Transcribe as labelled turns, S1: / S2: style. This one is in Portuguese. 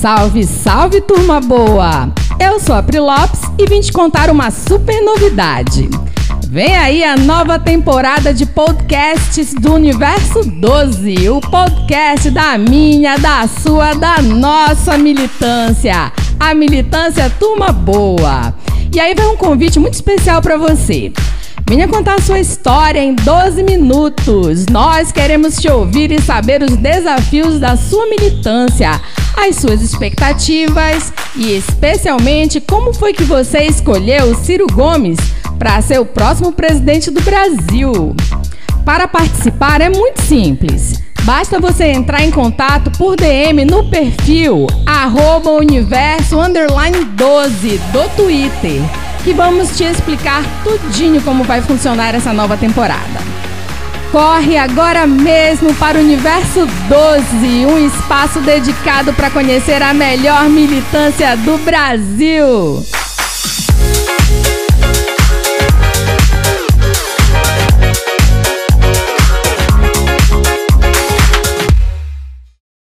S1: Salve, salve turma boa! Eu sou a Pri Lopes e vim te contar uma super novidade. Vem aí a nova temporada de podcasts do Universo 12, o podcast da minha, da sua, da nossa militância, a militância Turma Boa. E aí vai um convite muito especial para você. Venha contar a sua história em 12 minutos. Nós queremos te ouvir e saber os desafios da sua militância, as suas expectativas e, especialmente, como foi que você escolheu Ciro Gomes para ser o próximo presidente do Brasil. Para participar é muito simples. Basta você entrar em contato por DM no perfil arroba universo 12 do Twitter que vamos te explicar tudinho como vai funcionar essa nova temporada. Corre agora mesmo para o Universo 12, um espaço dedicado para conhecer a melhor militância do Brasil.